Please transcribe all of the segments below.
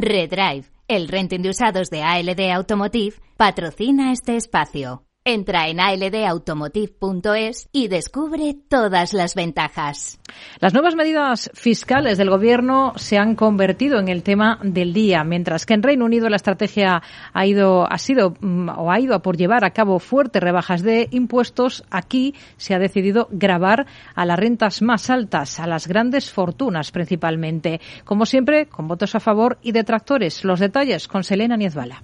Redrive, el renting de usados de ALD Automotive, patrocina este espacio. Entra en aldautomotive.es y descubre todas las ventajas. Las nuevas medidas fiscales del Gobierno se han convertido en el tema del día, mientras que en Reino Unido la estrategia ha ido, ha sido mm, o ha ido a por llevar a cabo fuertes rebajas de impuestos. Aquí se ha decidido grabar a las rentas más altas, a las grandes fortunas principalmente. Como siempre, con votos a favor y detractores. Los detalles con Selena Niezbala.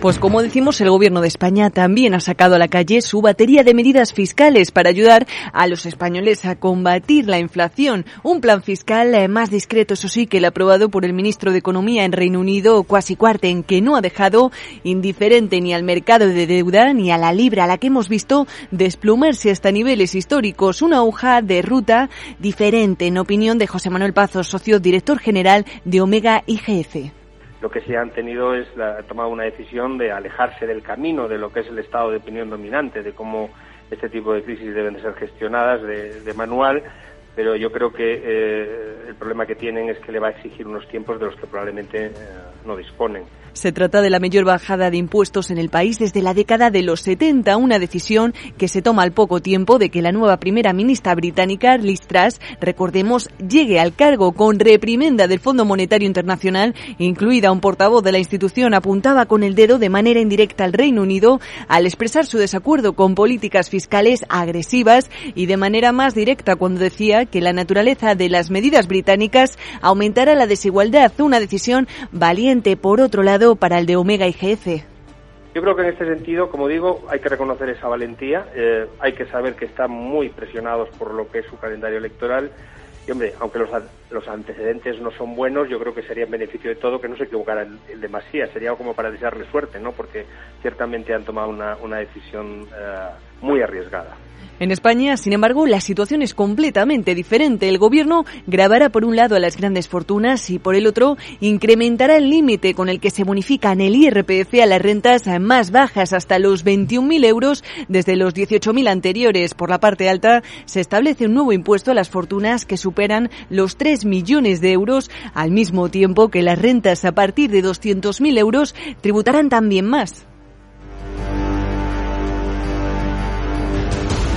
Pues como decimos, el Gobierno de España también ha sacado a la calle su batería de medidas fiscales para ayudar a los españoles a combatir la inflación. Un plan fiscal eh, más discreto, eso sí, que el aprobado por el ministro de Economía en Reino Unido, Kwasi Kwarteng, que no ha dejado indiferente ni al mercado de deuda ni a la libra, a la que hemos visto desplomarse hasta niveles históricos. Una hoja de ruta diferente, en opinión de José Manuel Pazos, socio director general de Omega IGF lo que sí han tenido es la, tomado una decisión de alejarse del camino de lo que es el estado de opinión dominante, de cómo este tipo de crisis deben de ser gestionadas de, manual, pero yo creo que eh, el problema que tienen es que le va a exigir unos tiempos de los que probablemente eh, no disponen. Se trata de la mayor bajada de impuestos en el país desde la década de los 70, una decisión que se toma al poco tiempo de que la nueva primera ministra británica, Liz Truss, recordemos, llegue al cargo con reprimenda del Fondo Monetario Internacional, incluida un portavoz de la institución, apuntaba con el dedo de manera indirecta al Reino Unido al expresar su desacuerdo con políticas fiscales agresivas y de manera más directa cuando decía que la naturaleza de las medidas británicas aumentará la desigualdad, una decisión valiente. Por otro lado para el de Omega y GF? Yo creo que en este sentido, como digo, hay que reconocer esa valentía, eh, hay que saber que están muy presionados por lo que es su calendario electoral y hombre, aunque los, los antecedentes no son buenos, yo creo que sería en beneficio de todo que no se equivocaran en demasía, sería como para desearle suerte, ¿no? Porque ciertamente han tomado una, una decisión eh, muy arriesgada. En España, sin embargo, la situación es completamente diferente. El gobierno grabará por un lado a las grandes fortunas y por el otro incrementará el límite con el que se bonifican el IRPF a las rentas más bajas hasta los 21.000 euros desde los 18.000 anteriores. Por la parte alta se establece un nuevo impuesto a las fortunas que superan los 3 millones de euros al mismo tiempo que las rentas a partir de 200.000 euros tributarán también más.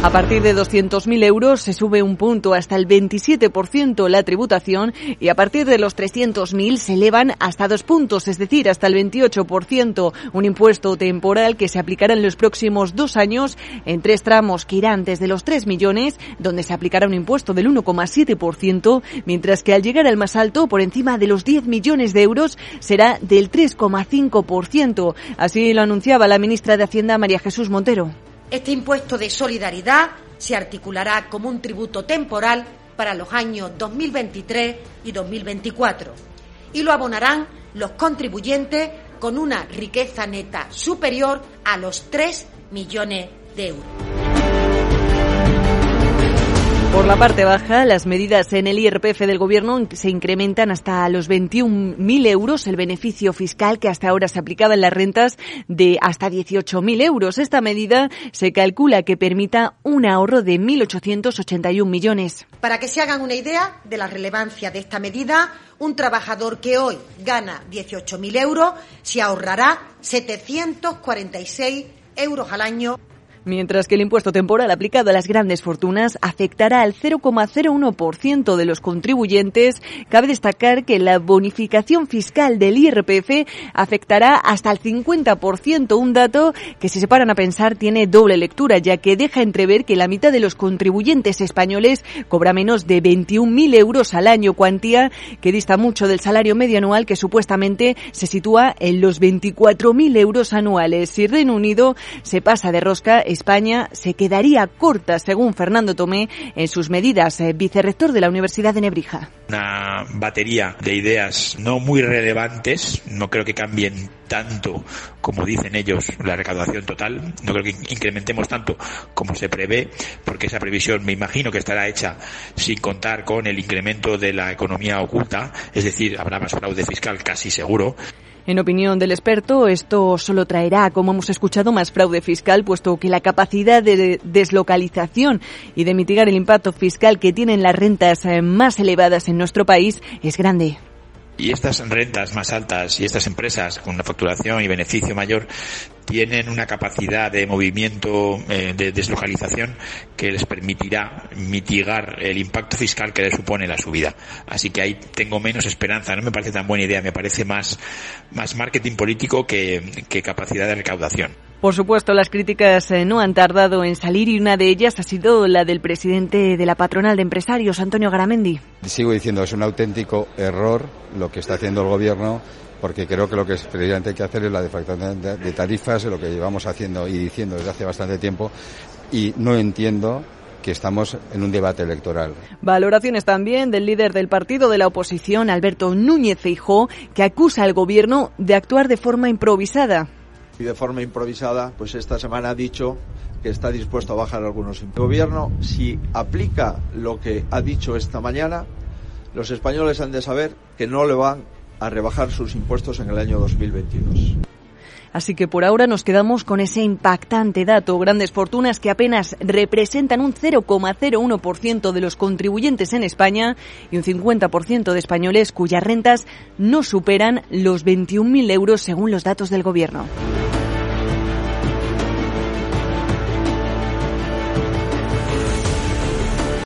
A partir de 200.000 euros se sube un punto hasta el 27% la tributación y a partir de los 300.000 se elevan hasta dos puntos, es decir, hasta el 28%. Un impuesto temporal que se aplicará en los próximos dos años en tres tramos que irán desde los 3 millones, donde se aplicará un impuesto del 1,7%, mientras que al llegar al más alto, por encima de los 10 millones de euros, será del 3,5%. Así lo anunciaba la ministra de Hacienda, María Jesús Montero. Este impuesto de solidaridad se articulará como un tributo temporal para los años 2023 y 2024 y lo abonarán los contribuyentes con una riqueza neta superior a los 3 millones de euros. Por la parte baja, las medidas en el IRPF del Gobierno se incrementan hasta los 21.000 euros, el beneficio fiscal que hasta ahora se aplicaba en las rentas de hasta 18.000 euros. Esta medida se calcula que permita un ahorro de 1.881 millones. Para que se hagan una idea de la relevancia de esta medida, un trabajador que hoy gana 18.000 euros se ahorrará 746 euros al año mientras que el impuesto temporal aplicado a las grandes fortunas afectará al 0,01% de los contribuyentes. Cabe destacar que la bonificación fiscal del IRPF afectará hasta el 50%, un dato que si se paran a pensar tiene doble lectura, ya que deja entrever que la mitad de los contribuyentes españoles cobra menos de 21.000 euros al año, cuantía que dista mucho del salario medio anual que supuestamente se sitúa en los 24.000 euros anuales. Si Reino Unido se pasa de rosca, España se quedaría corta, según Fernando Tomé, en sus medidas, eh, vicerrector de la Universidad de Nebrija. Una batería de ideas no muy relevantes, no creo que cambien tanto como dicen ellos la recaudación total, no creo que incrementemos tanto como se prevé, porque esa previsión me imagino que estará hecha sin contar con el incremento de la economía oculta, es decir, habrá más fraude fiscal casi seguro. En opinión del experto, esto solo traerá, como hemos escuchado, más fraude fiscal, puesto que la capacidad de deslocalización y de mitigar el impacto fiscal que tienen las rentas eh, más elevadas en nuestro país es grande. Y estas rentas más altas y estas empresas con una facturación y beneficio mayor tienen una capacidad de movimiento, eh, de deslocalización que les permitirá mitigar el impacto fiscal que les supone la subida. Así que ahí tengo menos esperanza. No me parece tan buena idea, me parece más, más marketing político que, que capacidad de recaudación. Por supuesto, las críticas eh, no han tardado en salir y una de ellas ha sido la del presidente de la patronal de empresarios, Antonio Garamendi. Sigo diciendo, es un auténtico error lo que está haciendo el gobierno porque creo que lo que precisamente hay que hacer es la defractación de tarifas, lo que llevamos haciendo y diciendo desde hace bastante tiempo, y no entiendo que estamos en un debate electoral. Valoraciones también del líder del partido de la oposición, Alberto Núñez Feijó, que acusa al gobierno de actuar de forma improvisada y de forma improvisada, pues esta semana ha dicho que está dispuesto a bajar algunos impuestos. El gobierno, si aplica lo que ha dicho esta mañana, los españoles han de saber que no le van a rebajar sus impuestos en el año 2022. Así que por ahora nos quedamos con ese impactante dato. Grandes fortunas que apenas representan un 0,01% de los contribuyentes en España y un 50% de españoles cuyas rentas no superan los 21.000 euros según los datos del Gobierno.